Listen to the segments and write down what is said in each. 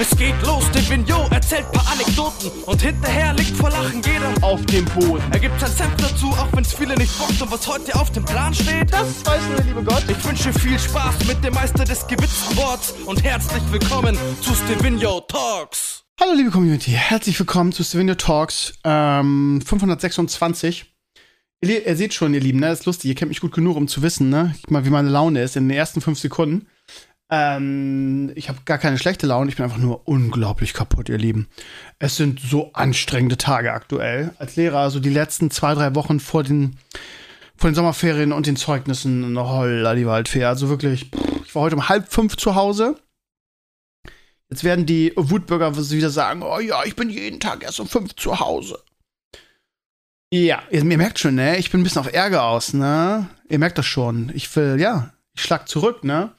Es geht los, der Vignot erzählt paar Anekdoten und hinterher liegt vor Lachen jeder auf dem Boden. Er gibt sein Senf dazu, auch wenn's viele nicht bockt und was heute auf dem Plan steht. Das weiß nur der liebe Gott. Ich wünsche viel Spaß mit dem Meister des gewitzten Worts und herzlich willkommen zu Stevino Talks. Hallo liebe Community, herzlich willkommen zu Stevino Talks ähm, 526. Ihr, ihr, seht schon, ihr Lieben, ne, ist lustig, ihr kennt mich gut genug, um zu wissen, ne, mal, wie meine Laune ist in den ersten fünf Sekunden. Ähm, ich habe gar keine schlechte Laune, ich bin einfach nur unglaublich kaputt, ihr Lieben. Es sind so anstrengende Tage aktuell. Als Lehrer, also die letzten zwei, drei Wochen vor den, vor den Sommerferien und den Zeugnissen, holla die Waldfee. Also wirklich, pff, ich war heute um halb fünf zu Hause. Jetzt werden die Wutbürger wieder sagen, oh ja, ich bin jeden Tag erst um fünf zu Hause. Ja, ihr, ihr merkt schon, ne? Ich bin ein bisschen auf Ärger aus, ne? Ihr merkt das schon. Ich will, ja, ich schlag zurück, ne?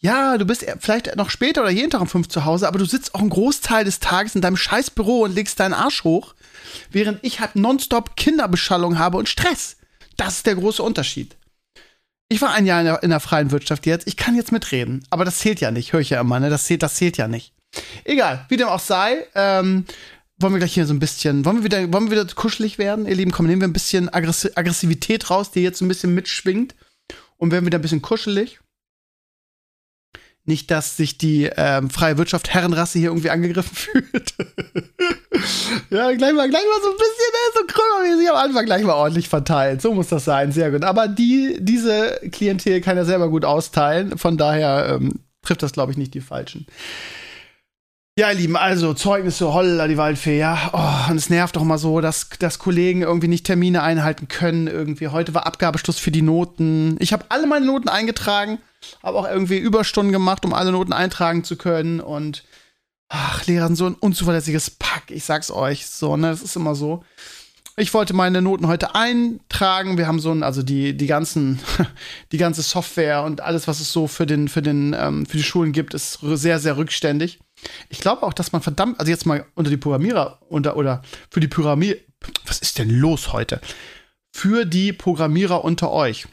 Ja, du bist vielleicht noch später oder jeden Tag um fünf zu Hause, aber du sitzt auch einen Großteil des Tages in deinem Scheißbüro und legst deinen Arsch hoch, während ich halt nonstop Kinderbeschallung habe und Stress. Das ist der große Unterschied. Ich war ein Jahr in der, in der, freien Wirtschaft jetzt. Ich kann jetzt mitreden. Aber das zählt ja nicht. Höre ich ja immer, ne? Das zählt, das zählt ja nicht. Egal, wie dem auch sei. Ähm, wollen wir gleich hier so ein bisschen, wollen wir wieder, wollen wir wieder kuschelig werden, ihr Lieben? Komm, nehmen wir ein bisschen Aggressivität raus, die jetzt ein bisschen mitschwingt. Und werden wieder ein bisschen kuschelig. Nicht, dass sich die ähm, freie Wirtschaft Herrenrasse hier irgendwie angegriffen fühlt. ja, gleich mal, gleich mal so ein bisschen, ne, so krümmermäßig am Anfang gleich mal ordentlich verteilt. So muss das sein, sehr gut. Aber die, diese Klientel kann er selber gut austeilen. Von daher ähm, trifft das, glaube ich, nicht die Falschen. Ja, ihr Lieben, also Zeugnisse, holla, die Waldfee, ja. Oh, und es nervt doch mal so, dass, dass Kollegen irgendwie nicht Termine einhalten können. Irgendwie heute war Abgabeschluss für die Noten. Ich habe alle meine Noten eingetragen, habe auch irgendwie Überstunden gemacht, um alle Noten eintragen zu können. Und ach, Lehrer sind so ein unzuverlässiges Pack, ich sag's euch. So, ne, das ist immer so. Ich wollte meine Noten heute eintragen. Wir haben so ein, also die, die ganzen, die ganze Software und alles, was es so für den, für den, ähm, für die Schulen gibt, ist sehr, sehr rückständig. Ich glaube auch, dass man verdammt, also jetzt mal unter die Programmierer unter oder für die Programmierer, was ist denn los heute? Für die Programmierer unter euch.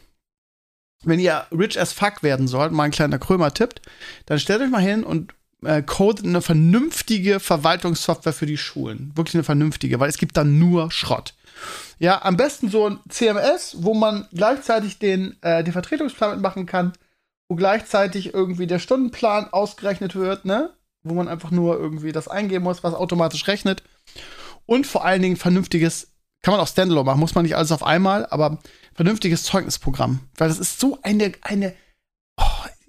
Wenn ihr rich as fuck werden sollt, mal ein kleiner Krömer tippt, dann stellt euch mal hin und äh, codet eine vernünftige Verwaltungssoftware für die Schulen. Wirklich eine vernünftige, weil es gibt dann nur Schrott. Ja, am besten so ein CMS, wo man gleichzeitig den, äh, den Vertretungsplan mitmachen kann, wo gleichzeitig irgendwie der Stundenplan ausgerechnet wird, ne? wo man einfach nur irgendwie das eingeben muss, was automatisch rechnet. Und vor allen Dingen vernünftiges, kann man auch Standalone machen, muss man nicht alles auf einmal, aber vernünftiges Zeugnisprogramm. Weil das ist so eine, eine,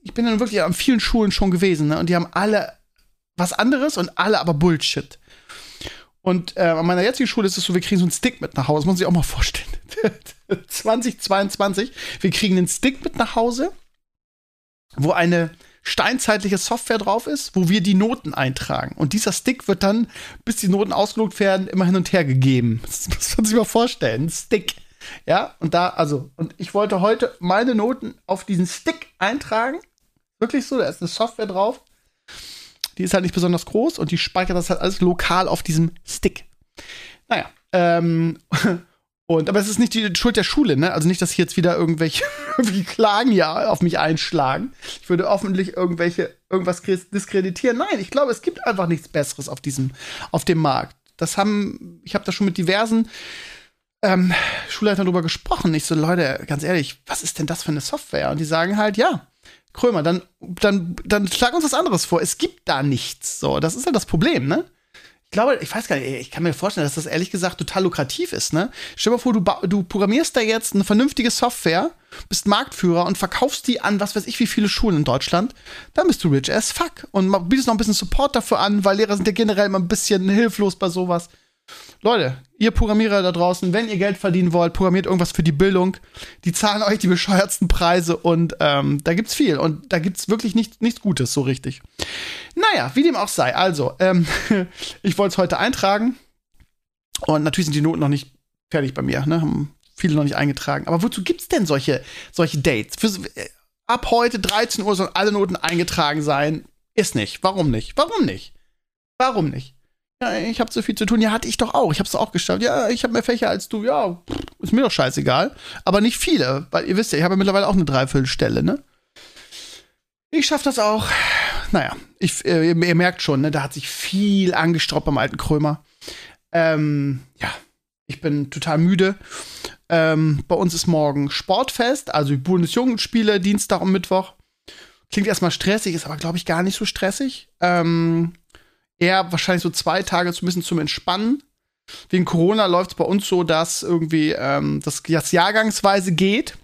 ich bin dann wirklich an vielen Schulen schon gewesen, ne? Und die haben alle was anderes und alle aber Bullshit. Und äh, an meiner jetzigen Schule ist es so, wir kriegen so einen Stick mit nach Hause, das muss man sich auch mal vorstellen. 2022, wir kriegen einen Stick mit nach Hause, wo eine steinzeitliche Software drauf ist, wo wir die Noten eintragen. Und dieser Stick wird dann, bis die Noten ausgelogt werden, immer hin und her gegeben. Das muss man sich mal vorstellen. Ein Stick. Ja, und da, also, und ich wollte heute meine Noten auf diesen Stick eintragen. Wirklich so, da ist eine Software drauf. Die ist halt nicht besonders groß und die speichert das halt alles lokal auf diesem Stick. Naja, ähm, Und, aber es ist nicht die Schuld der Schule, ne? Also nicht, dass hier jetzt wieder irgendwelche Klagen ja auf mich einschlagen. Ich würde öffentlich irgendwelche, irgendwas diskreditieren. Nein, ich glaube, es gibt einfach nichts Besseres auf diesem, auf dem Markt. Das haben, ich habe da schon mit diversen ähm, Schulleitern drüber gesprochen. Ich so, Leute, ganz ehrlich, was ist denn das für eine Software? Und die sagen halt, ja, Krömer, dann, dann, dann schlag uns was anderes vor. Es gibt da nichts. So, das ist ja das Problem, ne? ich glaube, ich weiß gar nicht, ich kann mir vorstellen, dass das ehrlich gesagt total lukrativ ist, ne? Stell dir mal vor, du, du programmierst da jetzt eine vernünftige Software, bist Marktführer und verkaufst die an, was weiß ich, wie viele Schulen in Deutschland, dann bist du rich as fuck und bietest noch ein bisschen Support dafür an, weil Lehrer sind ja generell immer ein bisschen hilflos bei sowas. Leute, ihr Programmierer da draußen, wenn ihr Geld verdienen wollt, programmiert irgendwas für die Bildung. Die zahlen euch die bescheuertsten Preise und ähm, da gibt's viel und da gibt's wirklich nicht, nichts Gutes, so richtig. Naja, wie dem auch sei. Also, ähm, ich wollte es heute eintragen und natürlich sind die Noten noch nicht fertig bei mir, ne? Haben viele noch nicht eingetragen. Aber wozu gibt's denn solche, solche Dates? Für, äh, ab heute 13 Uhr sollen alle Noten eingetragen sein. Ist nicht. Warum nicht? Warum nicht? Warum nicht? Ja, ich habe so viel zu tun. Ja, hatte ich doch auch. Ich habe es auch geschafft. Ja, ich habe mehr Fächer als du. Ja, ist mir doch scheißegal. Aber nicht viele, weil ihr wisst ja, ich habe ja mittlerweile auch eine Dreiviertelstelle, ne? Ich schaffe das auch. naja, ich, äh, ihr, ihr, merkt schon, ne, da hat sich viel angestroppt beim alten Krömer. Ähm, ja, ich bin total müde. Ähm, bei uns ist morgen Sportfest, also die Bundesjugendspiele, Dienstag und Mittwoch. Klingt erstmal stressig, ist aber, glaube ich, gar nicht so stressig. Ähm, eher wahrscheinlich so zwei Tage ein bisschen zum Entspannen. Wegen Corona läuft es bei uns so, dass irgendwie ähm, das, jahrgangsweise geht.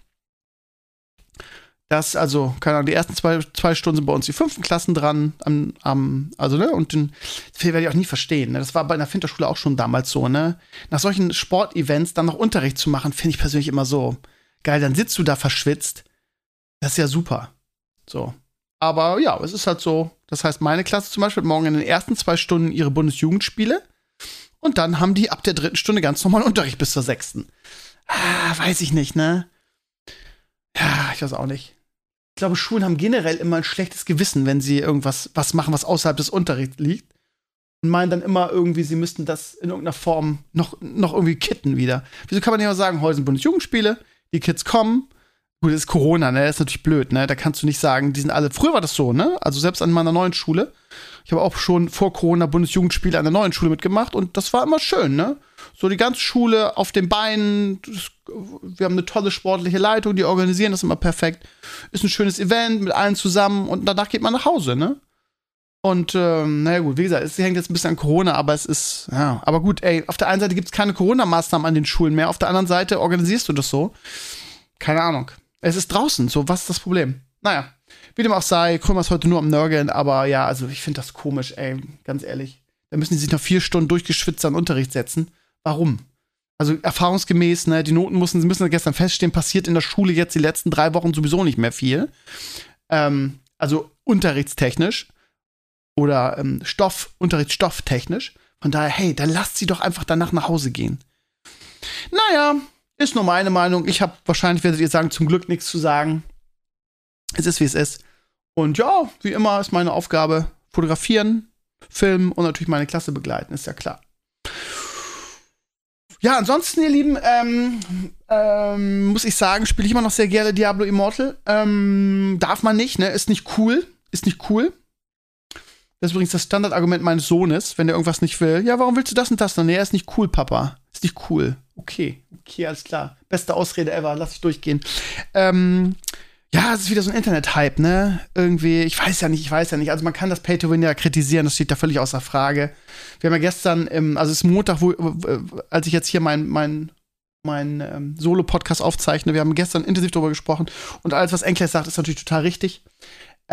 Das, also, keine Ahnung, die ersten zwei, zwei Stunden sind bei uns die fünften Klassen dran, am, am, also, ne, und den, das werde ich auch nie verstehen. Ne? Das war bei einer Finterschule auch schon damals so, ne? Nach solchen Sportevents dann noch Unterricht zu machen, finde ich persönlich immer so geil. Dann sitzt du da verschwitzt. Das ist ja super. So. Aber ja, es ist halt so. Das heißt, meine Klasse zum Beispiel hat morgen in den ersten zwei Stunden ihre Bundesjugendspiele. Und dann haben die ab der dritten Stunde ganz normal Unterricht bis zur sechsten. Ah, weiß ich nicht, ne? Ja, ich weiß auch nicht. Ich glaube, Schulen haben generell immer ein schlechtes Gewissen, wenn sie irgendwas was machen, was außerhalb des Unterrichts liegt. Und meinen dann immer irgendwie, sie müssten das in irgendeiner Form noch, noch irgendwie kitten wieder. Wieso kann man nicht mal sagen, heute sind Bundesjugendspiele, die Kids kommen, Gut, ist Corona, ne? Das ist natürlich blöd, ne? Da kannst du nicht sagen, die sind alle. Früher war das so, ne? Also selbst an meiner neuen Schule. Ich habe auch schon vor Corona Bundesjugendspiele an der neuen Schule mitgemacht und das war immer schön, ne? So die ganze Schule auf den Beinen. wir haben eine tolle sportliche Leitung, die organisieren das immer perfekt. Ist ein schönes Event mit allen zusammen und danach geht man nach Hause, ne? Und ähm, naja gut, wie gesagt, es hängt jetzt ein bisschen an Corona, aber es ist, ja, aber gut, ey, auf der einen Seite gibt es keine Corona-Maßnahmen an den Schulen mehr, auf der anderen Seite organisierst du das so. Keine Ahnung. Es ist draußen, so, was ist das Problem? Naja, wie dem auch sei, Krümmer ist heute nur am Nörgeln, aber ja, also ich finde das komisch, ey, ganz ehrlich. Da müssen die sich noch vier Stunden durchgeschwitzt an Unterricht setzen. Warum? Also erfahrungsgemäß, ne, die Noten mussten, sie müssen gestern feststehen, passiert in der Schule jetzt die letzten drei Wochen sowieso nicht mehr viel. Ähm, also unterrichtstechnisch oder ähm, Stoff, Unterrichtsstofftechnisch. Von daher, hey, dann lasst sie doch einfach danach nach Hause gehen. Naja, ist nur meine Meinung. Ich habe wahrscheinlich, werdet ihr sagen, zum Glück nichts zu sagen. Es ist, wie es ist. Und ja, wie immer ist meine Aufgabe fotografieren, filmen und natürlich meine Klasse begleiten, ist ja klar. Ja, ansonsten, ihr Lieben, ähm, ähm, muss ich sagen, spiele ich immer noch sehr gerne Diablo Immortal. Ähm, darf man nicht, ne? Ist nicht cool. Ist nicht cool. Das ist übrigens das Standardargument meines Sohnes, wenn er irgendwas nicht will. Ja, warum willst du das und das? Nee, er ist nicht cool, Papa. Ist nicht cool. Okay, okay, alles klar. Beste Ausrede ever, lass ich durchgehen. Ähm, ja, es ist wieder so ein Internet-Hype, ne? Irgendwie, ich weiß ja nicht, ich weiß ja nicht. Also man kann das Pay-to-Win ja kritisieren, das steht da völlig außer Frage. Wir haben ja gestern, im, also es ist Montag, wo, als ich jetzt hier mein, mein, mein ähm, Solo-Podcast aufzeichne, wir haben gestern intensiv darüber gesprochen und alles, was Enkles sagt, ist natürlich total richtig.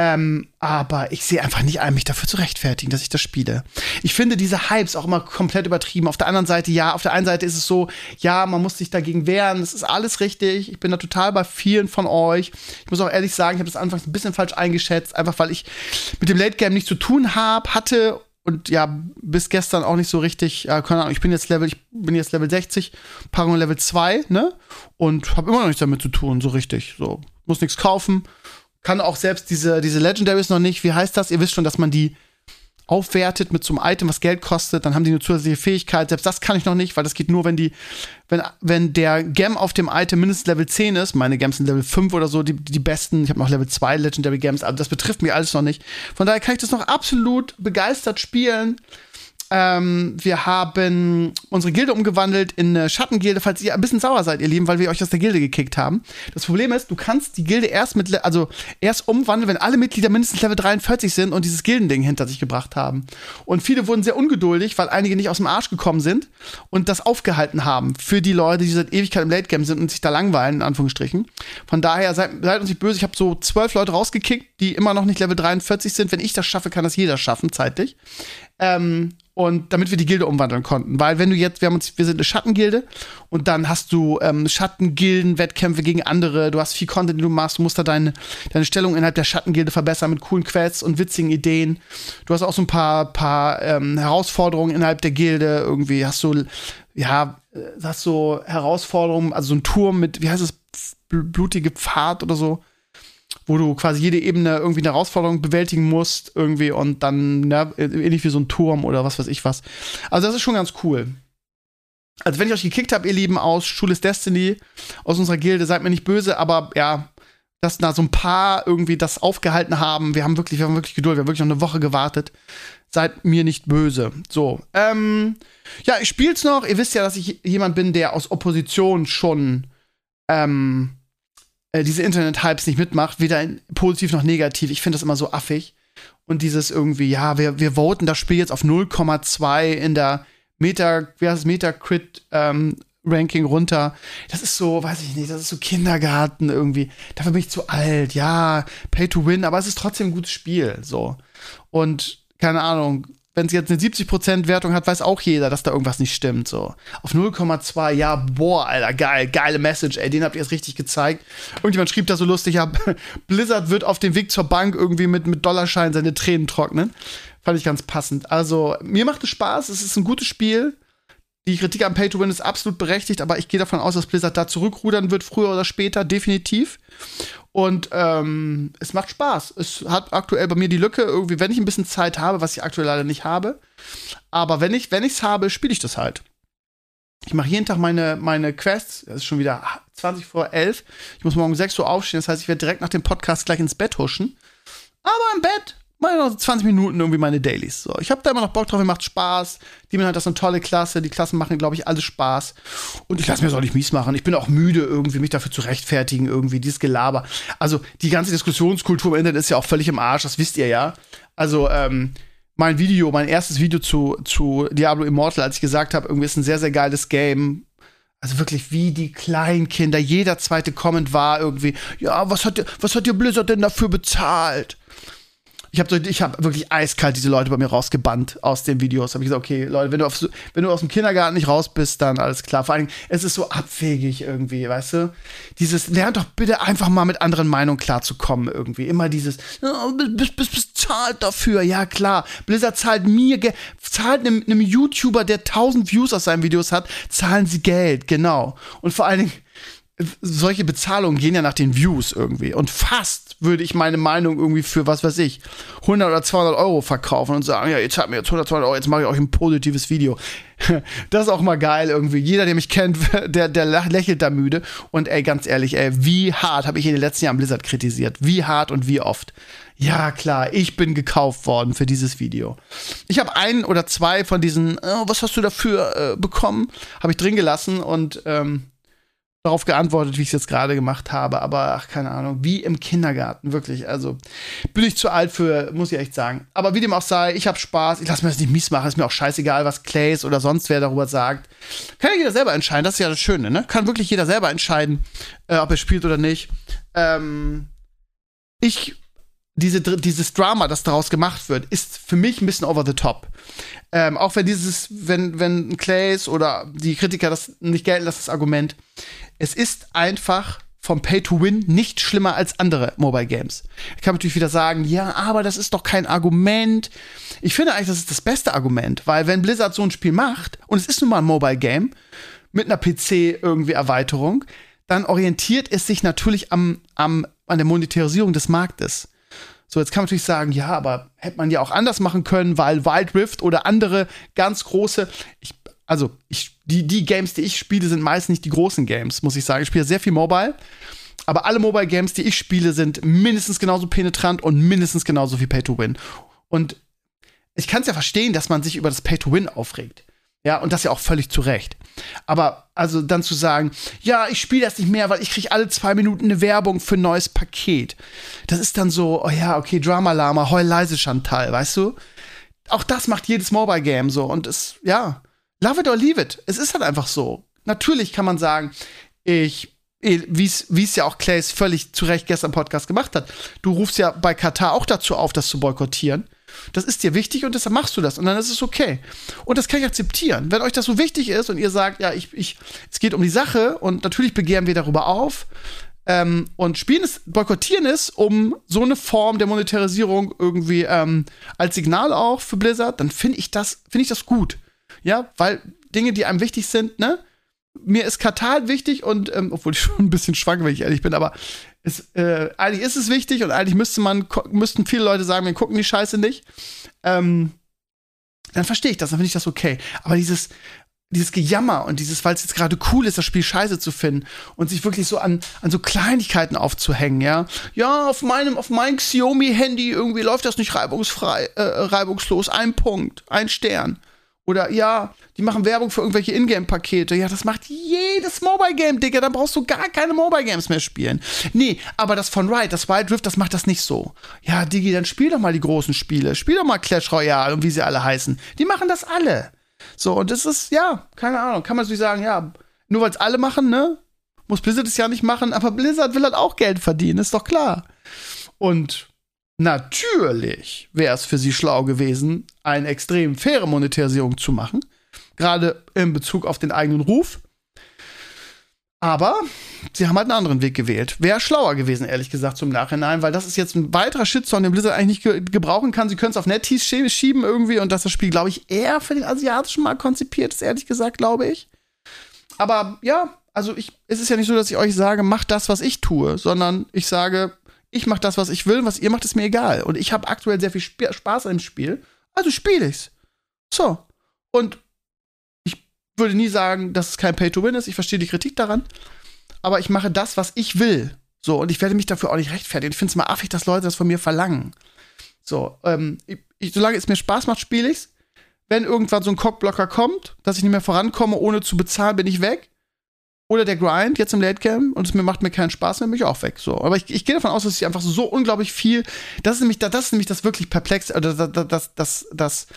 Ähm, aber ich sehe einfach nicht ein, mich dafür zu rechtfertigen, dass ich das spiele. Ich finde diese Hypes auch immer komplett übertrieben. Auf der anderen Seite, ja, auf der einen Seite ist es so, ja, man muss sich dagegen wehren. Das ist alles richtig. Ich bin da total bei vielen von euch. Ich muss auch ehrlich sagen, ich habe das anfangs ein bisschen falsch eingeschätzt, einfach weil ich mit dem Late Game nichts zu tun habe, hatte und ja, bis gestern auch nicht so richtig, ja, keine Ahnung, ich bin jetzt Level, ich bin jetzt Level 60, Paarung Level 2, ne? Und habe immer noch nichts damit zu tun, so richtig. So, muss nichts kaufen kann auch selbst diese, diese Legendaries noch nicht. Wie heißt das? Ihr wisst schon, dass man die aufwertet mit so einem Item, was Geld kostet, dann haben die eine zusätzliche Fähigkeit. Selbst das kann ich noch nicht, weil das geht nur, wenn die, wenn, wenn der Gem auf dem Item mindestens Level 10 ist. Meine Gems sind Level 5 oder so, die, die besten. Ich habe noch Level 2 Legendary Gems, aber das betrifft mich alles noch nicht. Von daher kann ich das noch absolut begeistert spielen. Ähm, wir haben unsere Gilde umgewandelt in eine Schattengilde, falls ihr ein bisschen sauer seid, ihr Lieben, weil wir euch aus der Gilde gekickt haben. Das Problem ist, du kannst die Gilde erst mit, also erst umwandeln, wenn alle Mitglieder mindestens Level 43 sind und dieses Gildending hinter sich gebracht haben. Und viele wurden sehr ungeduldig, weil einige nicht aus dem Arsch gekommen sind und das aufgehalten haben für die Leute, die seit Ewigkeit im Late Game sind und sich da langweilen, in Anführungsstrichen. Von daher seid, seid uns nicht böse. Ich habe so zwölf Leute rausgekickt, die immer noch nicht Level 43 sind. Wenn ich das schaffe, kann das jeder schaffen, zeitlich. Ähm, und damit wir die Gilde umwandeln konnten. Weil wenn du jetzt, wir haben uns, wir sind eine Schattengilde und dann hast du ähm, Schattengilden-Wettkämpfe gegen andere, du hast viel Content, den du machst, du musst da deine, deine Stellung innerhalb der Schattengilde verbessern mit coolen Quests und witzigen Ideen. Du hast auch so ein paar, paar ähm, Herausforderungen innerhalb der Gilde, irgendwie hast du, ja, äh, hast so Herausforderungen, also so ein Turm mit, wie heißt es, blutige Pfad oder so wo du quasi jede Ebene irgendwie eine Herausforderung bewältigen musst, irgendwie und dann, ne, ähnlich wie so ein Turm oder was weiß ich was. Also das ist schon ganz cool. Also wenn ich euch gekickt habe, ihr Lieben, aus Schule Destiny, aus unserer Gilde, seid mir nicht böse, aber ja, dass da so ein paar irgendwie das aufgehalten haben. Wir haben wirklich, wir haben wirklich Geduld, wir haben wirklich noch eine Woche gewartet. Seid mir nicht böse. So, ähm, ja, ich spiel's noch. Ihr wisst ja, dass ich jemand bin, der aus Opposition schon ähm, äh, diese Internet-Hypes nicht mitmacht, weder positiv noch negativ. Ich finde das immer so affig. Und dieses irgendwie, ja, wir, wir voten das Spiel jetzt auf 0,2 in der Meta, wie heißt es, Metacrit ähm, Ranking runter. Das ist so, weiß ich nicht, das ist so Kindergarten irgendwie. Dafür bin ich zu alt. Ja, Pay to Win, aber es ist trotzdem ein gutes Spiel. So. Und keine Ahnung, wenn es jetzt eine 70% Wertung hat, weiß auch jeder, dass da irgendwas nicht stimmt. So. Auf 0,2, ja, boah, Alter, geil, geile Message, ey, den habt ihr jetzt richtig gezeigt. Irgendjemand schrieb da so lustig, ja, Blizzard wird auf dem Weg zur Bank irgendwie mit, mit Dollarschein seine Tränen trocknen. Fand ich ganz passend. Also, mir macht es Spaß, es ist ein gutes Spiel. Die Kritik am Pay to Win ist absolut berechtigt, aber ich gehe davon aus, dass Blizzard da zurückrudern wird, früher oder später, definitiv. Und ähm, es macht Spaß. Es hat aktuell bei mir die Lücke, irgendwie, wenn ich ein bisschen Zeit habe, was ich aktuell leider nicht habe. Aber wenn ich es habe, spiele ich das halt. Ich mache jeden Tag meine, meine Quests. Es ist schon wieder 20 vor 11. Ich muss morgen 6 Uhr aufstehen. Das heißt, ich werde direkt nach dem Podcast gleich ins Bett huschen. Aber im Bett mal noch 20 Minuten irgendwie meine Dailies. So, ich habe da immer noch Bock drauf, mir macht Spaß. Die hat das eine tolle Klasse. Die Klassen machen, glaube ich, alles Spaß. Und ich lasse mir das auch nicht mies machen. Ich bin auch müde, irgendwie mich dafür zu rechtfertigen, irgendwie dieses Gelaber. Also, die ganze Diskussionskultur im Internet ist ja auch völlig im Arsch, das wisst ihr ja. Also, ähm, mein Video, mein erstes Video zu, zu Diablo Immortal, als ich gesagt habe, irgendwie ist ein sehr, sehr geiles Game, also wirklich wie die Kleinkinder. Jeder zweite Comment war irgendwie, ja, was hat, was hat dir Blizzard denn dafür bezahlt? Ich habe ich hab wirklich eiskalt diese Leute bei mir rausgebannt aus den Videos. Habe ich gesagt, okay, Leute, wenn du, auf, wenn du aus dem Kindergarten nicht raus bist, dann alles klar. Vor allem, es ist so abwegig irgendwie, weißt du? Dieses, lernt doch bitte einfach mal mit anderen Meinungen klarzukommen irgendwie. Immer dieses, bist, bist, bist zahlt dafür. Ja, klar. Blizzard zahlt mir, zahlt einem, einem YouTuber, der 1000 Views aus seinen Videos hat, zahlen sie Geld, genau. Und vor allen Dingen, solche Bezahlungen gehen ja nach den Views irgendwie. Und fast würde ich meine Meinung irgendwie für, was weiß ich, 100 oder 200 Euro verkaufen und sagen, ja, jetzt habt mir jetzt 100, 200 Euro, jetzt mache ich euch ein positives Video. Das ist auch mal geil irgendwie. Jeder, der mich kennt, der, der lächelt da müde. Und ey, ganz ehrlich, ey, wie hart habe ich in den letzten Jahren Blizzard kritisiert? Wie hart und wie oft? Ja, klar, ich bin gekauft worden für dieses Video. Ich habe ein oder zwei von diesen, oh, was hast du dafür äh, bekommen, habe ich drin gelassen und ähm, darauf geantwortet, wie ich es jetzt gerade gemacht habe, aber ach, keine Ahnung, wie im Kindergarten, wirklich. Also bin ich zu alt für, muss ich echt sagen. Aber wie dem auch sei, ich habe Spaß, ich lasse mir das nicht mies machen, ist mir auch scheißegal, was Clays oder sonst wer darüber sagt. Kann ja jeder selber entscheiden, das ist ja das Schöne, ne? Kann wirklich jeder selber entscheiden, äh, ob er spielt oder nicht. Ähm, ich diese, dieses Drama, das daraus gemacht wird, ist für mich ein bisschen over the top. Ähm, auch wenn dieses, wenn, wenn Clays oder die Kritiker das nicht gelten lassen, das Argument, es ist einfach vom Pay to Win nicht schlimmer als andere Mobile Games. Ich kann natürlich wieder sagen, ja, aber das ist doch kein Argument. Ich finde eigentlich, das ist das beste Argument, weil wenn Blizzard so ein Spiel macht und es ist nun mal ein Mobile Game mit einer PC irgendwie Erweiterung, dann orientiert es sich natürlich am, am, an der Monetarisierung des Marktes. So, jetzt kann man natürlich sagen, ja, aber hätte man ja auch anders machen können, weil Wild Rift oder andere ganz große, ich, also ich, die, die Games, die ich spiele, sind meist nicht die großen Games, muss ich sagen. Ich spiele sehr viel Mobile. Aber alle Mobile Games, die ich spiele, sind mindestens genauso penetrant und mindestens genauso viel Pay to Win. Und ich kann es ja verstehen, dass man sich über das Pay to Win aufregt. Ja, und das ja auch völlig zu Recht. Aber also dann zu sagen, ja, ich spiele das nicht mehr, weil ich kriege alle zwei Minuten eine Werbung für ein neues Paket. Das ist dann so, oh ja, okay, Drama Lama, heul leise Chantal, weißt du? Auch das macht jedes Mobile Game so und es, ja, love it or leave it. Es ist halt einfach so. Natürlich kann man sagen, ich wie es ja auch Clays völlig zu Recht gestern im Podcast gemacht hat. Du rufst ja bei Katar auch dazu auf, das zu boykottieren. Das ist dir wichtig und deshalb machst du das und dann ist es okay. Und das kann ich akzeptieren. Wenn euch das so wichtig ist und ihr sagt, ja, ich, ich, es geht um die Sache und natürlich begehren wir darüber auf, ähm, und spielen es, boykottieren es, um so eine Form der Monetarisierung irgendwie ähm, als Signal auch für Blizzard, dann finde ich das, ich das gut. Ja, weil Dinge, die einem wichtig sind, ne? Mir ist Katar wichtig und, ähm, obwohl ich schon ein bisschen schwank, wenn ich ehrlich bin, aber es, äh, eigentlich ist es wichtig und eigentlich müsste man, müssten viele Leute sagen, wir gucken die Scheiße nicht. Ähm, dann verstehe ich das, dann finde ich das okay. Aber dieses, dieses Gejammer und dieses, weil es jetzt gerade cool ist, das Spiel scheiße zu finden und sich wirklich so an, an so Kleinigkeiten aufzuhängen, ja. Ja, auf meinem, auf meinem Xiaomi-Handy irgendwie läuft das nicht reibungsfrei, äh, reibungslos. Ein Punkt, ein Stern. Oder ja, die machen Werbung für irgendwelche Ingame-Pakete. Ja, das macht jedes Mobile-Game, Digga. Dann brauchst du gar keine Mobile-Games mehr spielen. Nee, aber das von Riot, das Wild Rift, das macht das nicht so. Ja, Digi, dann spiel doch mal die großen Spiele. Spiel doch mal Clash Royale und wie sie alle heißen. Die machen das alle. So, und das ist, ja, keine Ahnung, kann man natürlich sagen, ja, nur weil es alle machen, ne? Muss Blizzard es ja nicht machen, aber Blizzard will halt auch Geld verdienen, ist doch klar. Und natürlich wäre es für sie schlau gewesen, eine extrem faire Monetarisierung zu machen, gerade in Bezug auf den eigenen Ruf. Aber sie haben halt einen anderen Weg gewählt. Wäre schlauer gewesen, ehrlich gesagt, zum Nachhinein, weil das ist jetzt ein weiterer Shitstorm, den Blizzard eigentlich nicht ge gebrauchen kann. Sie können es auf NetEase schieben irgendwie und dass das Spiel, glaube ich, eher für den asiatischen Markt konzipiert ist, ehrlich gesagt, glaube ich. Aber ja, also ich, es ist ja nicht so, dass ich euch sage, macht das, was ich tue, sondern ich sage, ich mache das, was ich will, was ihr macht, ist mir egal. Und ich habe aktuell sehr viel Sp Spaß an dem Spiel, also spiele ich's. So. Und würde nie sagen, dass es kein Pay-to-Win ist. Ich verstehe die Kritik daran. Aber ich mache das, was ich will. So, und ich werde mich dafür auch nicht rechtfertigen. Ich finde es mal affig, dass Leute das von mir verlangen. So, ähm, ich, solange es mir Spaß macht, spiele ich's. Wenn irgendwann so ein Cockblocker kommt, dass ich nicht mehr vorankomme, ohne zu bezahlen, bin ich weg. Oder der Grind jetzt im Late Game und es mir macht mir keinen Spaß mehr, bin ich auch weg. So, aber ich, ich gehe davon aus, dass ich einfach so unglaublich viel. Das ist nämlich, das ist nämlich das wirklich perplex, oder das, das, das, das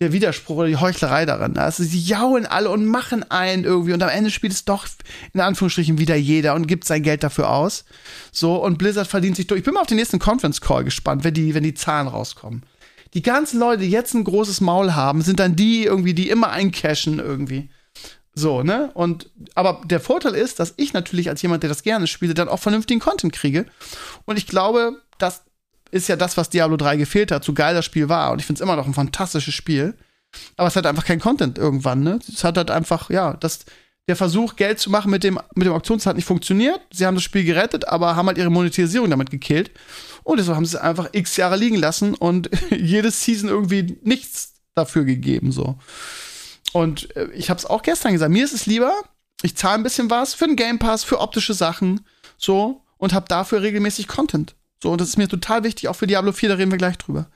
der Widerspruch oder die Heuchlerei daran. Also sie jaulen alle und machen einen irgendwie und am Ende spielt es doch in Anführungsstrichen wieder jeder und gibt sein Geld dafür aus. So und Blizzard verdient sich durch. Ich bin mal auf den nächsten Conference Call gespannt, wenn die, wenn die Zahlen rauskommen. Die ganzen Leute, die jetzt ein großes Maul haben, sind dann die irgendwie, die immer eincashen irgendwie. So, ne? Und aber der Vorteil ist, dass ich natürlich als jemand, der das gerne spiele, dann auch vernünftigen Content kriege. Und ich glaube, dass ist ja das, was Diablo 3 gefehlt hat, so geil das Spiel war. Und ich finde es immer noch ein fantastisches Spiel. Aber es hat einfach kein Content irgendwann, ne? Es hat halt einfach, ja, das, der Versuch, Geld zu machen mit dem, mit dem Auktionszeit nicht funktioniert. Sie haben das Spiel gerettet, aber haben halt ihre Monetarisierung damit gekillt. Und deshalb haben sie es einfach x Jahre liegen lassen und jede Season irgendwie nichts dafür gegeben, so. Und äh, ich habe es auch gestern gesagt, mir ist es lieber, ich zahle ein bisschen was für den Game Pass, für optische Sachen, so, und habe dafür regelmäßig Content. So, und das ist mir total wichtig, auch für Diablo 4, da reden wir gleich drüber.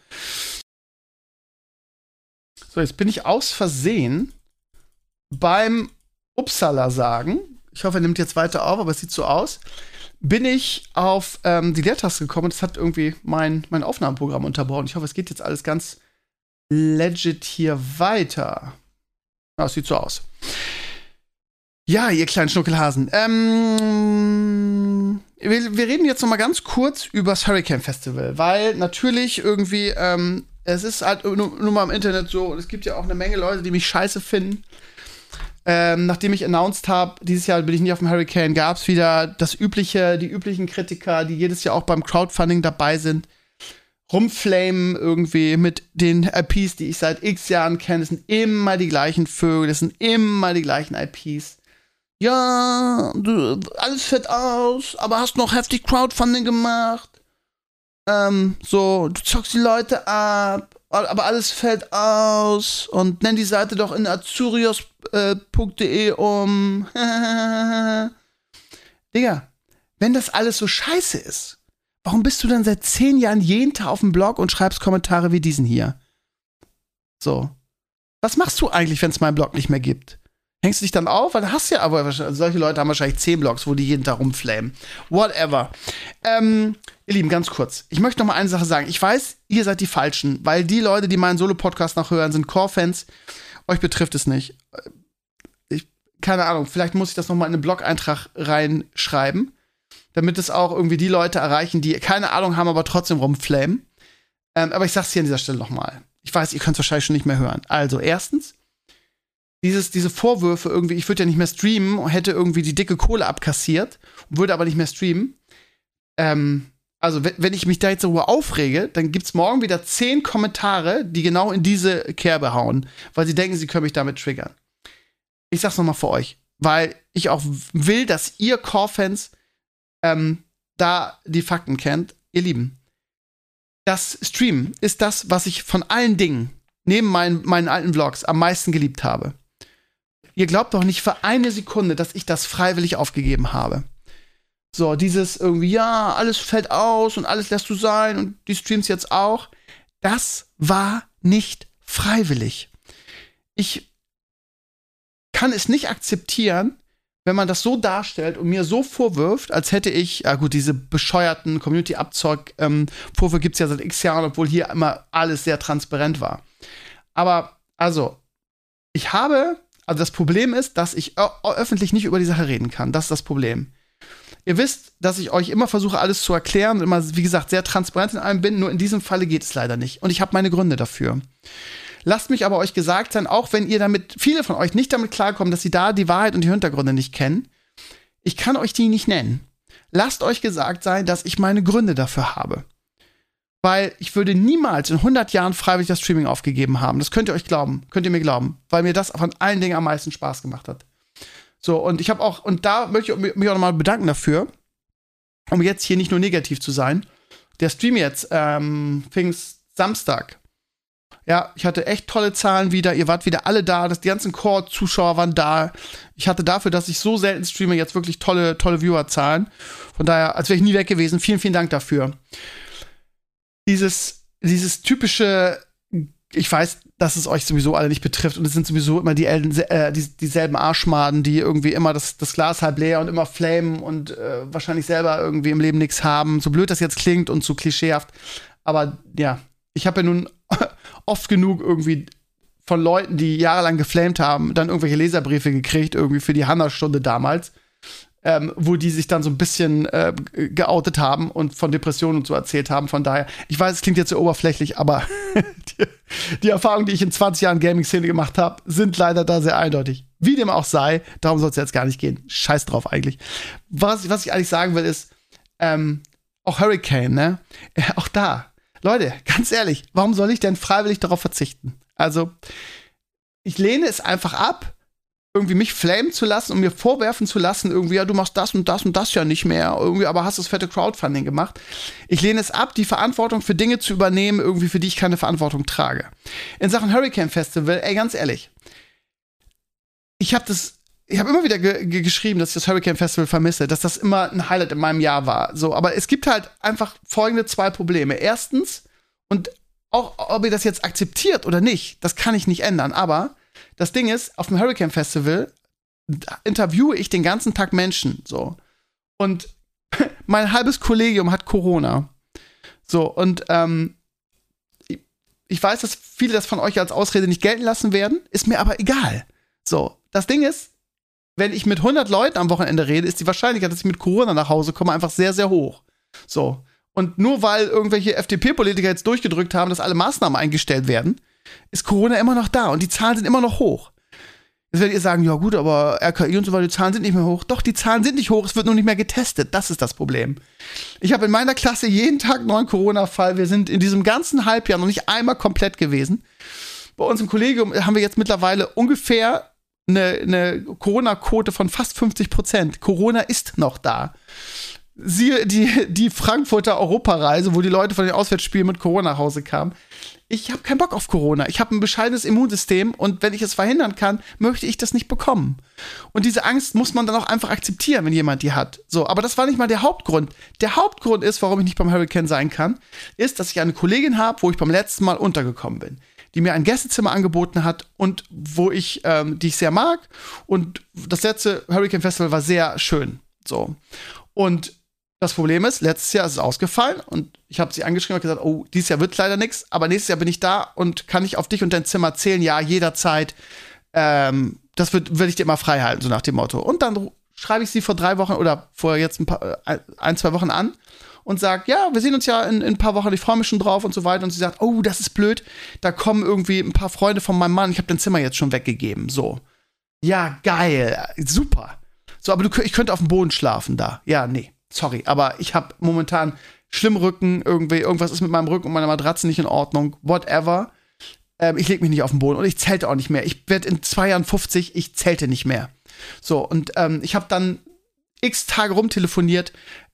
So, jetzt bin ich aus Versehen beim Uppsala sagen. Ich hoffe, er nimmt jetzt weiter auf, aber es sieht so aus. Bin ich auf ähm, die Leertaste gekommen und das hat irgendwie mein, mein Aufnahmeprogramm unterbrochen. Ich hoffe, es geht jetzt alles ganz legit hier weiter. Ja, sieht so aus. Ja, ihr kleinen Schnuckelhasen. Ähm, wir, wir, reden jetzt noch mal ganz kurz über das Hurricane Festival, weil natürlich irgendwie, ähm, es ist halt nur, nur, mal im Internet so, und es gibt ja auch eine Menge Leute, die mich scheiße finden. Ähm, nachdem ich announced habe, dieses Jahr bin ich nicht auf dem Hurricane, gab es wieder das übliche, die üblichen Kritiker, die jedes Jahr auch beim Crowdfunding dabei sind, rumflamen irgendwie mit den IPs, die ich seit x Jahren kenne. Es sind immer die gleichen Vögel, es sind immer die gleichen IPs ja, du, alles fällt aus, aber hast noch heftig Crowdfunding gemacht. Ähm, so, du zockst die Leute ab, aber alles fällt aus und nenn die Seite doch in azurios.de äh, um. Digga, wenn das alles so scheiße ist, warum bist du dann seit zehn Jahren jeden Tag auf dem Blog und schreibst Kommentare wie diesen hier? So. Was machst du eigentlich, wenn es meinen Blog nicht mehr gibt? Hängst du dich dann auf? Weil hast ja aber solche Leute haben wahrscheinlich zehn Blogs, wo die jeden Tag rumflamen. Whatever. Ähm, ihr Lieben, ganz kurz. Ich möchte noch mal eine Sache sagen. Ich weiß, ihr seid die Falschen, weil die Leute, die meinen Solo-Podcast nachhören, sind Core-Fans. Euch betrifft es nicht. Ich, keine Ahnung, vielleicht muss ich das noch mal in einen Blog-Eintrag reinschreiben, damit es auch irgendwie die Leute erreichen, die keine Ahnung haben, aber trotzdem rumflamen. Ähm, aber ich sag's hier an dieser Stelle noch mal. Ich weiß, ihr könnt es wahrscheinlich schon nicht mehr hören. Also, erstens, dieses, diese Vorwürfe irgendwie, ich würde ja nicht mehr streamen und hätte irgendwie die dicke Kohle abkassiert und würde aber nicht mehr streamen. Ähm, also, wenn ich mich da jetzt so aufrege, dann gibt's morgen wieder zehn Kommentare, die genau in diese Kerbe hauen, weil sie denken, sie können mich damit triggern. Ich sag's nochmal für euch, weil ich auch will, dass ihr Core-Fans ähm, da die Fakten kennt. Ihr Lieben, das Stream ist das, was ich von allen Dingen neben meinen, meinen alten Vlogs am meisten geliebt habe ihr glaubt doch nicht für eine Sekunde, dass ich das freiwillig aufgegeben habe. So, dieses irgendwie, ja, alles fällt aus und alles lässt du sein und die Streams jetzt auch. Das war nicht freiwillig. Ich kann es nicht akzeptieren, wenn man das so darstellt und mir so vorwirft, als hätte ich, ja gut, diese bescheuerten Community-Abzock-Vorwürfe ähm, gibt es ja seit x Jahren, obwohl hier immer alles sehr transparent war. Aber, also, ich habe, also das Problem ist, dass ich öffentlich nicht über die Sache reden kann. Das ist das Problem. Ihr wisst, dass ich euch immer versuche, alles zu erklären und immer, wie gesagt, sehr transparent in allem bin. Nur in diesem Falle geht es leider nicht. Und ich habe meine Gründe dafür. Lasst mich aber euch gesagt sein, auch wenn ihr damit, viele von euch nicht damit klarkommen, dass sie da die Wahrheit und die Hintergründe nicht kennen, ich kann euch die nicht nennen. Lasst euch gesagt sein, dass ich meine Gründe dafür habe. Weil ich würde niemals in 100 Jahren freiwillig das Streaming aufgegeben haben. Das könnt ihr euch glauben. Könnt ihr mir glauben. Weil mir das von allen Dingen am meisten Spaß gemacht hat. So, und ich habe auch, und da möchte ich mich auch nochmal bedanken dafür, um jetzt hier nicht nur negativ zu sein. Der Stream jetzt, ähm, Pfingst Samstag. Ja, ich hatte echt tolle Zahlen wieder. Ihr wart wieder alle da. Das, die ganzen Core-Zuschauer waren da. Ich hatte dafür, dass ich so selten streame, jetzt wirklich tolle, tolle Viewer-Zahlen. Von daher, als wäre ich nie weg gewesen. Vielen, vielen Dank dafür. Dieses, dieses typische ich weiß, dass es euch sowieso alle nicht betrifft und es sind sowieso immer die, äh, die dieselben Arschmaden, die irgendwie immer das, das Glas halb leer und immer flamen und äh, wahrscheinlich selber irgendwie im Leben nichts haben. So blöd das jetzt klingt und so klischeehaft. Aber ja, ich habe ja nun oft genug irgendwie von Leuten, die jahrelang geflamed haben, dann irgendwelche Leserbriefe gekriegt, irgendwie für die Hanna-Stunde damals ähm, wo die sich dann so ein bisschen äh, geoutet haben und von Depressionen und so erzählt haben. Von daher, ich weiß, es klingt jetzt so oberflächlich, aber die, die Erfahrungen, die ich in 20 Jahren Gaming-Szene gemacht habe, sind leider da sehr eindeutig. Wie dem auch sei, darum soll es jetzt gar nicht gehen. Scheiß drauf eigentlich. Was, was ich eigentlich sagen will, ist, ähm, auch Hurricane, ne? Auch da. Leute, ganz ehrlich, warum soll ich denn freiwillig darauf verzichten? Also, ich lehne es einfach ab, irgendwie mich flamen zu lassen und mir vorwerfen zu lassen, irgendwie, ja, du machst das und das und das ja nicht mehr, irgendwie, aber hast das fette Crowdfunding gemacht. Ich lehne es ab, die Verantwortung für Dinge zu übernehmen, irgendwie, für die ich keine Verantwortung trage. In Sachen Hurricane Festival, ey, ganz ehrlich, ich habe das, ich habe immer wieder ge ge geschrieben, dass ich das Hurricane Festival vermisse, dass das immer ein Highlight in meinem Jahr war. So, aber es gibt halt einfach folgende zwei Probleme. Erstens, und auch ob ihr das jetzt akzeptiert oder nicht, das kann ich nicht ändern, aber das Ding ist, auf dem Hurricane Festival interviewe ich den ganzen Tag Menschen, so. Und mein halbes Kollegium hat Corona. So, und ähm, ich weiß, dass viele das von euch als Ausrede nicht gelten lassen werden, ist mir aber egal. So, das Ding ist, wenn ich mit 100 Leuten am Wochenende rede, ist die Wahrscheinlichkeit, dass ich mit Corona nach Hause komme, einfach sehr, sehr hoch. So. Und nur weil irgendwelche FDP-Politiker jetzt durchgedrückt haben, dass alle Maßnahmen eingestellt werden, ist Corona immer noch da und die Zahlen sind immer noch hoch. Jetzt werdet ihr sagen, ja gut, aber RKI und so weiter, die Zahlen sind nicht mehr hoch. Doch, die Zahlen sind nicht hoch, es wird nur nicht mehr getestet. Das ist das Problem. Ich habe in meiner Klasse jeden Tag neuen Corona-Fall. Wir sind in diesem ganzen Halbjahr noch nicht einmal komplett gewesen. Bei uns im Kollegium haben wir jetzt mittlerweile ungefähr eine, eine Corona-Quote von fast 50 Prozent. Corona ist noch da. Siehe die, die Frankfurter Europareise, wo die Leute von den Auswärtsspielen mit Corona nach Hause kamen ich habe keinen Bock auf Corona. Ich habe ein bescheidenes Immunsystem und wenn ich es verhindern kann, möchte ich das nicht bekommen. Und diese Angst muss man dann auch einfach akzeptieren, wenn jemand die hat. So, aber das war nicht mal der Hauptgrund. Der Hauptgrund ist, warum ich nicht beim Hurricane sein kann, ist, dass ich eine Kollegin habe, wo ich beim letzten Mal untergekommen bin, die mir ein Gästezimmer angeboten hat und wo ich, ähm, die ich sehr mag. Und das letzte Hurricane Festival war sehr schön. So. Und das Problem ist, letztes Jahr ist es ausgefallen und ich habe sie angeschrieben und gesagt, oh, dieses Jahr wird leider nichts, aber nächstes Jahr bin ich da und kann ich auf dich und dein Zimmer zählen? Ja, jederzeit. Ähm, das wird, ich dir immer frei halten, so nach dem Motto. Und dann schreibe ich sie vor drei Wochen oder vor jetzt ein, paar, äh, ein zwei Wochen an und sage, ja, wir sehen uns ja in, in, ein paar Wochen, ich freue mich schon drauf und so weiter. Und sie sagt, oh, das ist blöd, da kommen irgendwie ein paar Freunde von meinem Mann, ich habe dein Zimmer jetzt schon weggegeben. So. Ja, geil, super. So, aber du, ich könnte auf dem Boden schlafen da. Ja, nee sorry, aber ich habe momentan schlimm Rücken, irgendwie, irgendwas ist mit meinem Rücken und meiner Matratze nicht in Ordnung, whatever. Ähm, ich lege mich nicht auf den Boden und ich zählte auch nicht mehr. Ich werde in zwei Jahren 50, ich zählte nicht mehr. So, und ähm, ich habe dann x Tage rumtelefoniert,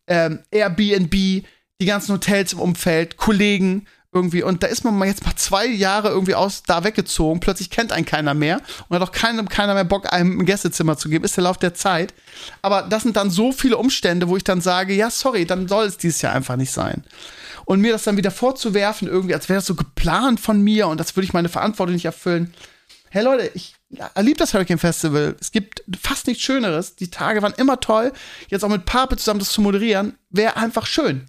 ähm, Airbnb, die ganzen Hotels im Umfeld, Kollegen, irgendwie. Und da ist man mal jetzt mal zwei Jahre irgendwie aus da weggezogen. Plötzlich kennt einen keiner mehr und hat auch keinem, keiner mehr Bock, einem ein Gästezimmer zu geben. Ist der Lauf der Zeit. Aber das sind dann so viele Umstände, wo ich dann sage, ja, sorry, dann soll es dieses Jahr einfach nicht sein. Und mir das dann wieder vorzuwerfen, irgendwie, als wäre das so geplant von mir und das würde ich meine Verantwortung nicht erfüllen. Hey Leute, ich liebe das Hurricane Festival. Es gibt fast nichts Schöneres. Die Tage waren immer toll. Jetzt auch mit Pape zusammen das zu moderieren, wäre einfach schön.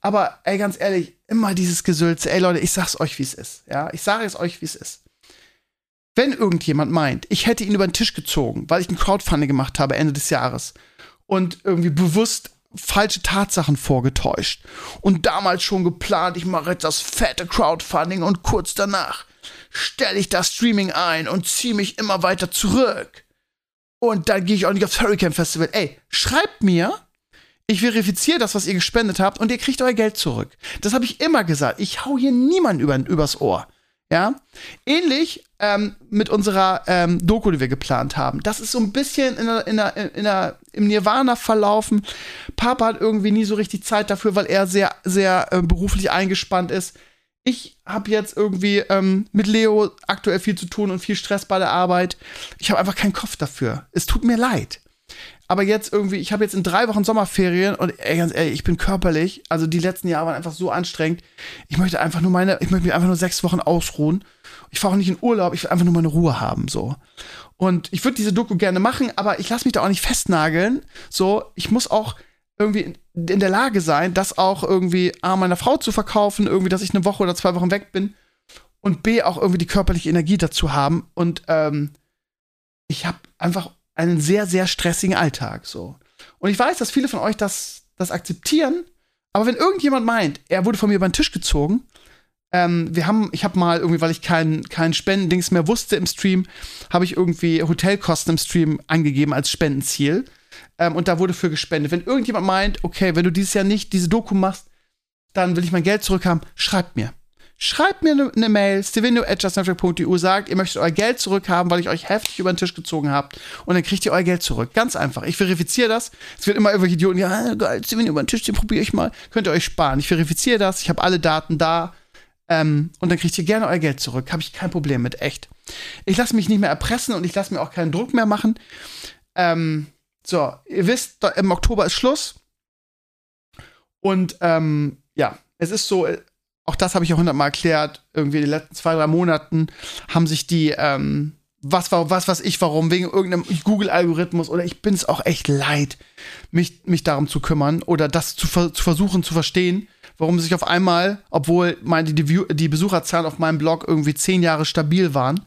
Aber ey, ganz ehrlich, immer dieses Gesülze. Ey Leute, ich sag's euch, wie es ist. Ja, ich sage es euch, wie es ist. Wenn irgendjemand meint, ich hätte ihn über den Tisch gezogen, weil ich ein Crowdfunding gemacht habe Ende des Jahres und irgendwie bewusst falsche Tatsachen vorgetäuscht und damals schon geplant, ich mache jetzt das fette Crowdfunding und kurz danach stelle ich das Streaming ein und ziehe mich immer weiter zurück. Und dann gehe ich auch nicht aufs Hurricane Festival. Ey, schreibt mir, ich verifiziere das, was ihr gespendet habt und ihr kriegt euer Geld zurück. Das habe ich immer gesagt. Ich hau hier niemanden über, übers Ohr. Ja, ähnlich ähm, mit unserer ähm, Doku, die wir geplant haben. Das ist so ein bisschen in der, in der, in der, im Nirvana verlaufen. Papa hat irgendwie nie so richtig Zeit dafür, weil er sehr, sehr äh, beruflich eingespannt ist. Ich habe jetzt irgendwie ähm, mit Leo aktuell viel zu tun und viel Stress bei der Arbeit. Ich habe einfach keinen Kopf dafür. Es tut mir leid. Aber jetzt irgendwie, ich habe jetzt in drei Wochen Sommerferien und ey, ganz ehrlich, ich bin körperlich, also die letzten Jahre waren einfach so anstrengend. Ich möchte einfach nur meine, ich möchte mich einfach nur sechs Wochen ausruhen. Ich fahre auch nicht in Urlaub, ich will einfach nur meine Ruhe haben, so. Und ich würde diese Doku gerne machen, aber ich lasse mich da auch nicht festnageln. So, ich muss auch irgendwie in der Lage sein, das auch irgendwie A, meiner Frau zu verkaufen, irgendwie, dass ich eine Woche oder zwei Wochen weg bin und B, auch irgendwie die körperliche Energie dazu haben. Und ähm, ich habe einfach einen sehr, sehr stressigen Alltag. So. Und ich weiß, dass viele von euch das, das akzeptieren, aber wenn irgendjemand meint, er wurde von mir über den Tisch gezogen, ähm, wir haben, ich habe mal irgendwie, weil ich kein, kein Spendendings mehr wusste im Stream, habe ich irgendwie Hotelkosten im Stream angegeben als Spendenziel. Ähm, und da wurde für gespendet. Wenn irgendjemand meint, okay, wenn du dieses Jahr nicht diese Doku machst, dann will ich mein Geld zurückhaben, schreibt mir. Schreibt mir eine ne Mail, stevino.justnetwork.eu, sagt, ihr möchtet euer Geld zurückhaben, weil ich euch heftig über den Tisch gezogen habt. Und dann kriegt ihr euer Geld zurück. Ganz einfach. Ich verifiziere das. Es wird immer irgendwelche Idioten, ja, geil, Stevino über den Tisch, den probiere ich mal. Könnt ihr euch sparen. Ich verifiziere das. Ich habe alle Daten da. Ähm, und dann kriegt ihr gerne euer Geld zurück. Habe ich kein Problem mit, echt. Ich lasse mich nicht mehr erpressen und ich lasse mir auch keinen Druck mehr machen. Ähm, so, ihr wisst, im Oktober ist Schluss. Und ähm, ja, es ist so, auch das habe ich ja hundertmal erklärt, irgendwie in den letzten zwei, drei Monaten haben sich die, ähm, was war, was was ich, warum, wegen irgendeinem Google-Algorithmus oder ich bin es auch echt leid, mich, mich darum zu kümmern oder das zu, zu versuchen zu verstehen, warum sich auf einmal, obwohl meine, die, die Besucherzahlen auf meinem Blog irgendwie zehn Jahre stabil waren,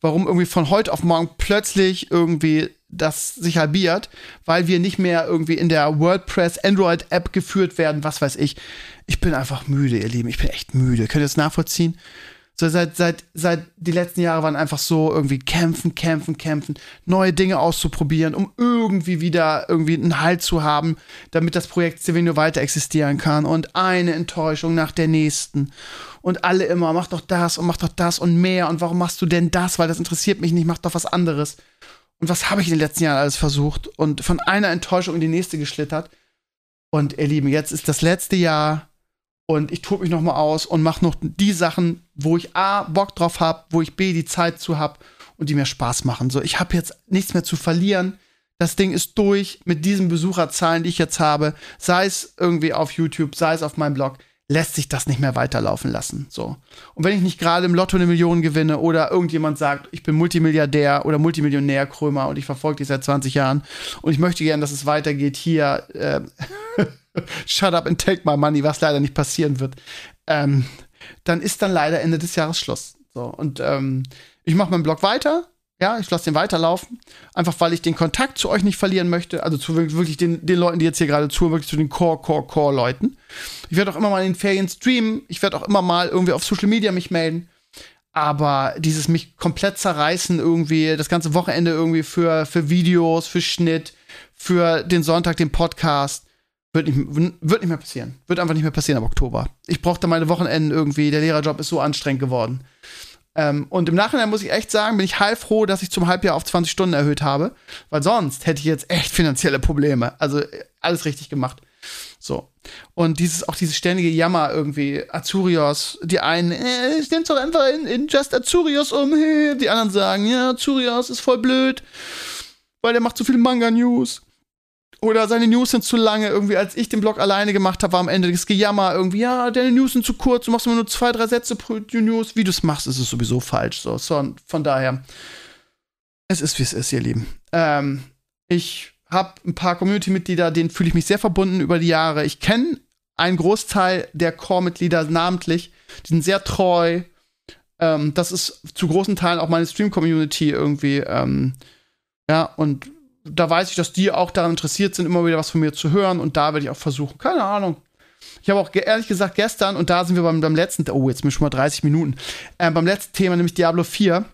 warum irgendwie von heute auf morgen plötzlich irgendwie das sich halbiert, weil wir nicht mehr irgendwie in der WordPress Android App geführt werden, was weiß ich. Ich bin einfach müde, ihr Lieben. Ich bin echt müde. Könnt ihr das nachvollziehen? So seit, seit, seit die letzten Jahre waren einfach so irgendwie kämpfen, kämpfen, kämpfen, neue Dinge auszuprobieren, um irgendwie wieder irgendwie einen Halt zu haben, damit das Projekt Stevenio weiter existieren kann. Und eine Enttäuschung nach der nächsten. Und alle immer, mach doch das und mach doch das und mehr. Und warum machst du denn das? Weil das interessiert mich nicht, mach doch was anderes. Und was habe ich in den letzten Jahren alles versucht und von einer Enttäuschung in die nächste geschlittert. Und ihr Lieben, jetzt ist das letzte Jahr und ich tobe mich noch mal aus und mache noch die Sachen, wo ich A, Bock drauf habe, wo ich B, die Zeit zu habe und die mir Spaß machen. So, ich habe jetzt nichts mehr zu verlieren. Das Ding ist durch mit diesen Besucherzahlen, die ich jetzt habe, sei es irgendwie auf YouTube, sei es auf meinem Blog lässt sich das nicht mehr weiterlaufen lassen. So. Und wenn ich nicht gerade im Lotto eine Million gewinne oder irgendjemand sagt, ich bin Multimilliardär oder Multimillionär Krömer und ich verfolge dich seit 20 Jahren und ich möchte gerne, dass es weitergeht, hier äh, shut up and take my money, was leider nicht passieren wird, ähm, dann ist dann leider Ende des Jahres Schluss. So. Und ähm, ich mache meinen Blog weiter, ja, ich lasse den weiterlaufen. Einfach weil ich den Kontakt zu euch nicht verlieren möchte. Also zu wirklich den, den Leuten, die jetzt hier gerade zuhören, wirklich zu den Core, Core, Core-Leuten. Ich werde auch immer mal in den Ferien streamen. Ich werde auch immer mal irgendwie auf Social Media mich melden. Aber dieses mich komplett zerreißen, irgendwie, das ganze Wochenende irgendwie für, für Videos, für Schnitt, für den Sonntag, den Podcast, wird nicht, wird nicht mehr passieren. Wird einfach nicht mehr passieren ab Oktober. Ich brauchte meine Wochenenden irgendwie. Der Lehrerjob ist so anstrengend geworden. Ähm, und im Nachhinein muss ich echt sagen, bin ich heilfroh, dass ich zum Halbjahr auf 20 Stunden erhöht habe, weil sonst hätte ich jetzt echt finanzielle Probleme. Also äh, alles richtig gemacht. So. Und dieses, auch dieses ständige Jammer irgendwie, Azurios, die einen, äh, stimmt doch einfach in, in Just Azurios um, die anderen sagen, ja, Azurios ist voll blöd, weil der macht zu viele Manga-News. Oder seine News sind zu lange. Irgendwie, als ich den Blog alleine gemacht habe, war am Ende das Gejammer. Irgendwie, ja, deine News sind zu kurz. Du machst immer nur zwei, drei Sätze pro News. Wie du es machst, ist es sowieso falsch. So, so von daher, es ist, wie es ist, ihr Lieben. Ähm, ich habe ein paar Community-Mitglieder, denen fühle ich mich sehr verbunden über die Jahre. Ich kenne einen Großteil der Core-Mitglieder namentlich. Die sind sehr treu. Ähm, das ist zu großen Teilen auch meine Stream-Community irgendwie. Ähm, ja, und da weiß ich, dass die auch daran interessiert sind, immer wieder was von mir zu hören. Und da werde ich auch versuchen, keine Ahnung. Ich habe auch ehrlich gesagt gestern, und da sind wir beim, beim letzten, oh, jetzt bin ich schon mal 30 Minuten, äh, beim letzten Thema, nämlich Diablo 4,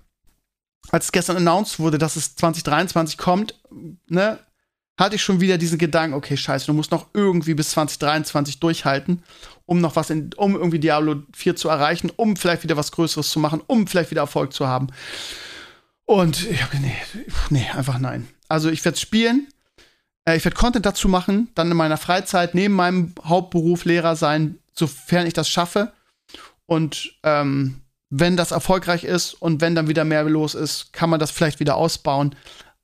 als es gestern announced wurde, dass es 2023 kommt, ne, hatte ich schon wieder diesen Gedanken, okay, scheiße, du musst noch irgendwie bis 2023 durchhalten, um noch was in, um irgendwie Diablo 4 zu erreichen, um vielleicht wieder was Größeres zu machen, um vielleicht wieder Erfolg zu haben. Und ich habe, nee, nee, einfach nein. Also ich werde spielen, äh, ich werde Content dazu machen, dann in meiner Freizeit neben meinem Hauptberuf Lehrer sein, sofern ich das schaffe. Und ähm, wenn das erfolgreich ist und wenn dann wieder mehr los ist, kann man das vielleicht wieder ausbauen.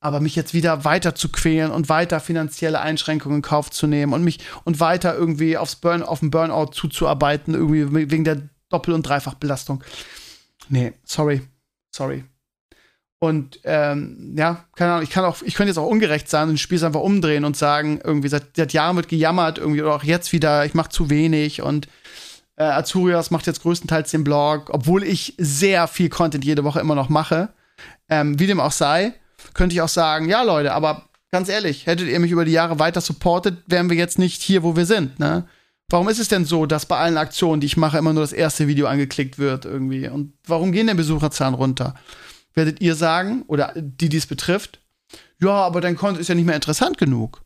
Aber mich jetzt wieder weiter zu quälen und weiter finanzielle Einschränkungen in Kauf zu nehmen und mich und weiter irgendwie aufs Burn, auf den Burnout zuzuarbeiten, irgendwie wegen der Doppel- und Dreifachbelastung. Nee, sorry. Sorry. Und ähm, ja, keine Ahnung, ich kann auch, ich könnte jetzt auch ungerecht sein und das Spiel einfach umdrehen und sagen, irgendwie seit, seit Jahren wird gejammert, irgendwie, oder auch jetzt wieder, ich mache zu wenig und äh, Azurias macht jetzt größtenteils den Blog, obwohl ich sehr viel Content jede Woche immer noch mache. Ähm, wie dem auch sei, könnte ich auch sagen, ja, Leute, aber ganz ehrlich, hättet ihr mich über die Jahre weiter supportet, wären wir jetzt nicht hier, wo wir sind, ne? Warum ist es denn so, dass bei allen Aktionen, die ich mache, immer nur das erste Video angeklickt wird irgendwie? Und warum gehen denn Besucherzahlen runter? Werdet ihr sagen, oder die, die es betrifft, ja, aber dein Content ist ja nicht mehr interessant genug.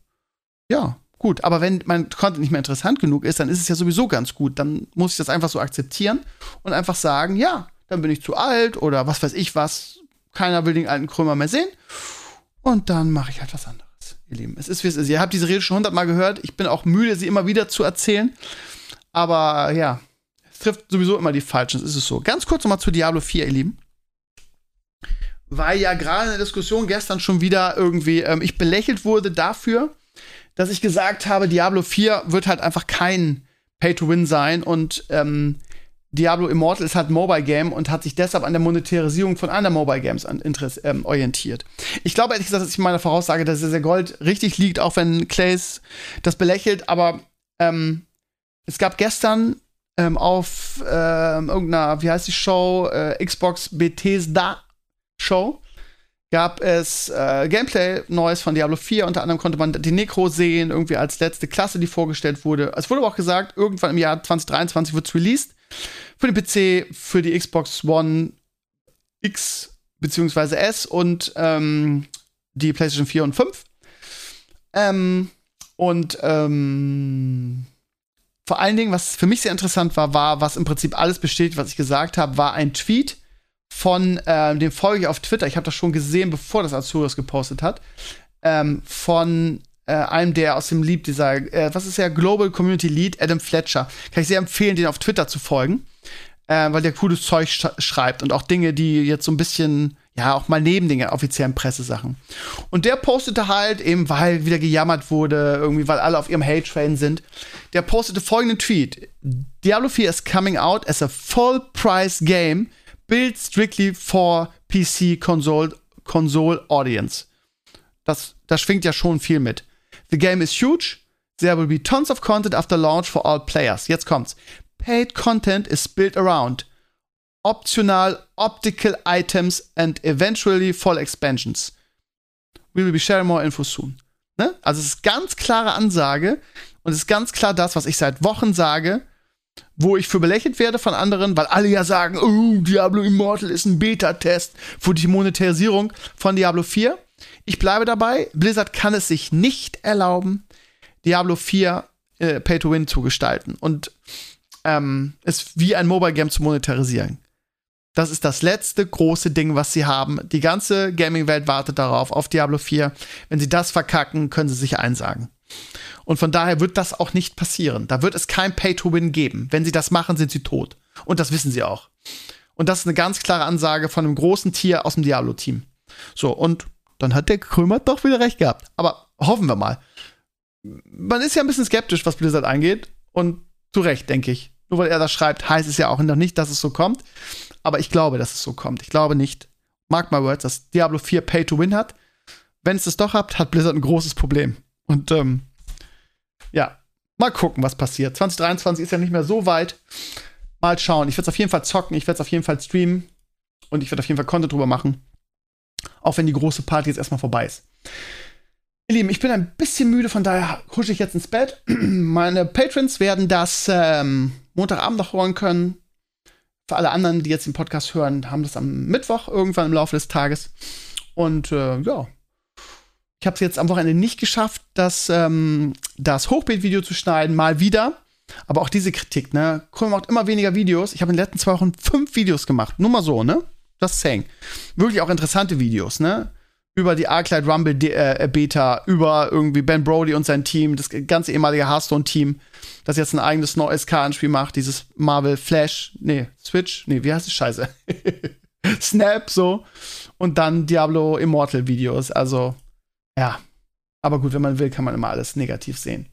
Ja, gut, aber wenn mein Content nicht mehr interessant genug ist, dann ist es ja sowieso ganz gut. Dann muss ich das einfach so akzeptieren und einfach sagen, ja, dann bin ich zu alt oder was weiß ich was. Keiner will den alten Krömer mehr sehen. Und dann mache ich halt was anderes, ihr Lieben. Es ist, wie es ist. Ihr habt diese Rede schon hundertmal gehört. Ich bin auch müde, sie immer wieder zu erzählen. Aber ja, es trifft sowieso immer die Falschen. Das ist es so. Ganz kurz nochmal zu Diablo 4, ihr Lieben weil ja gerade in der Diskussion gestern schon wieder irgendwie ähm, ich belächelt wurde dafür, dass ich gesagt habe, Diablo 4 wird halt einfach kein Pay-to-Win sein und ähm, Diablo Immortal ist halt Mobile Game und hat sich deshalb an der Monetarisierung von anderen Mobile Games an Interesse, ähm, orientiert. Ich glaube ehrlich gesagt, dass ich meine Voraussage, dass der Gold richtig liegt, auch wenn Clays das belächelt, aber ähm, es gab gestern ähm, auf ähm, irgendeiner, wie heißt die Show, äh, Xbox Bethesda Show gab es äh, Gameplay Neues von Diablo 4. Unter anderem konnte man die Necro sehen, irgendwie als letzte Klasse, die vorgestellt wurde. Es wurde aber auch gesagt, irgendwann im Jahr 2023 wird es released. Für den PC, für die Xbox One X bzw. S und ähm, die PlayStation 4 und 5. Ähm, und ähm, vor allen Dingen, was für mich sehr interessant war, war, was im Prinzip alles bestätigt, was ich gesagt habe, war ein Tweet von äh, dem folge ich auf Twitter, ich habe das schon gesehen, bevor das Azurius gepostet hat, ähm, von äh, einem, der aus dem Lead, dieser, äh, was ist der Global Community Lead, Adam Fletcher. Kann ich sehr empfehlen, den auf Twitter zu folgen, äh, weil der cooles Zeug sch schreibt und auch Dinge, die jetzt so ein bisschen, ja, auch mal neben den offiziellen Pressesachen. Und der postete halt, eben weil wieder gejammert wurde, irgendwie, weil alle auf ihrem Hate-Train sind, der postete folgenden Tweet. Diablo 4 is coming out as a full-price game built strictly for PC console, console audience. Das, das schwingt ja schon viel mit. The game is huge. There will be tons of content after launch for all players. Jetzt kommt's. Paid content is built around optional optical items and eventually full expansions. We will be sharing more info soon. Ne? Also es ist ganz klare Ansage und es ist ganz klar das, was ich seit Wochen sage wo ich für belächelt werde von anderen, weil alle ja sagen, oh, Diablo Immortal ist ein Beta-Test für die Monetarisierung von Diablo 4. Ich bleibe dabei, Blizzard kann es sich nicht erlauben, Diablo 4 äh, Pay-to-Win zu gestalten und ähm, es wie ein Mobile-Game zu monetarisieren. Das ist das letzte große Ding, was sie haben. Die ganze Gaming-Welt wartet darauf, auf Diablo 4. Wenn sie das verkacken, können sie sich einsagen. Und von daher wird das auch nicht passieren. Da wird es kein Pay-to-Win geben. Wenn sie das machen, sind sie tot. Und das wissen sie auch. Und das ist eine ganz klare Ansage von einem großen Tier aus dem Diablo-Team. So, und dann hat der Krömer doch wieder recht gehabt. Aber hoffen wir mal. Man ist ja ein bisschen skeptisch, was Blizzard angeht. Und zu Recht, denke ich. Nur weil er das schreibt, heißt es ja auch noch nicht, dass es so kommt. Aber ich glaube, dass es so kommt. Ich glaube nicht, mark my words, dass Diablo 4 Pay to Win hat. Wenn es das doch habt, hat Blizzard ein großes Problem. Und ähm, ja, mal gucken, was passiert. 2023 ist ja nicht mehr so weit. Mal schauen. Ich werde es auf jeden Fall zocken, ich werde es auf jeden Fall streamen und ich werde auf jeden Fall Content drüber machen. Auch wenn die große Party jetzt erstmal vorbei ist. Ihr Lieben, ich bin ein bisschen müde, von daher husche ich jetzt ins Bett. Meine Patrons werden das ähm, Montagabend noch hören können. Für alle anderen, die jetzt den Podcast hören, haben das am Mittwoch irgendwann im Laufe des Tages. Und äh, ja, ich habe es jetzt am Wochenende nicht geschafft, das, ähm, das Hochbildvideo zu schneiden, mal wieder. Aber auch diese Kritik, ne? Krumm macht immer weniger Videos. Ich habe in den letzten zwei Wochen fünf Videos gemacht. Nur mal so, ne? Das saying. Wirklich auch interessante Videos, ne? Über die Arclight Rumble äh, Beta, über irgendwie Ben Brody und sein Team, das ganze ehemalige Hearthstone-Team, das jetzt ein eigenes neues Kartenspiel macht, dieses Marvel Flash, nee, Switch, nee, wie heißt es? Scheiße. Snap, so. Und dann Diablo Immortal Videos. Also, ja. Aber gut, wenn man will, kann man immer alles negativ sehen.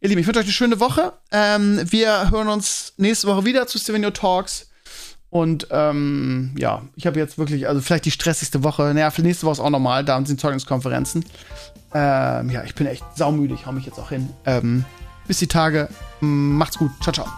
Ihr Lieben, ich wünsche euch eine schöne Woche. Ähm, wir hören uns nächste Woche wieder zu Stevenio Talks. Und ähm, ja, ich habe jetzt wirklich, also vielleicht die stressigste Woche. Naja, für nächste Woche ist auch normal, da sind Zeugniskonferenzen. Ähm, ja, ich bin echt saumüde, ich hau mich jetzt auch hin. Ähm, bis die Tage. Macht's gut. Ciao, ciao.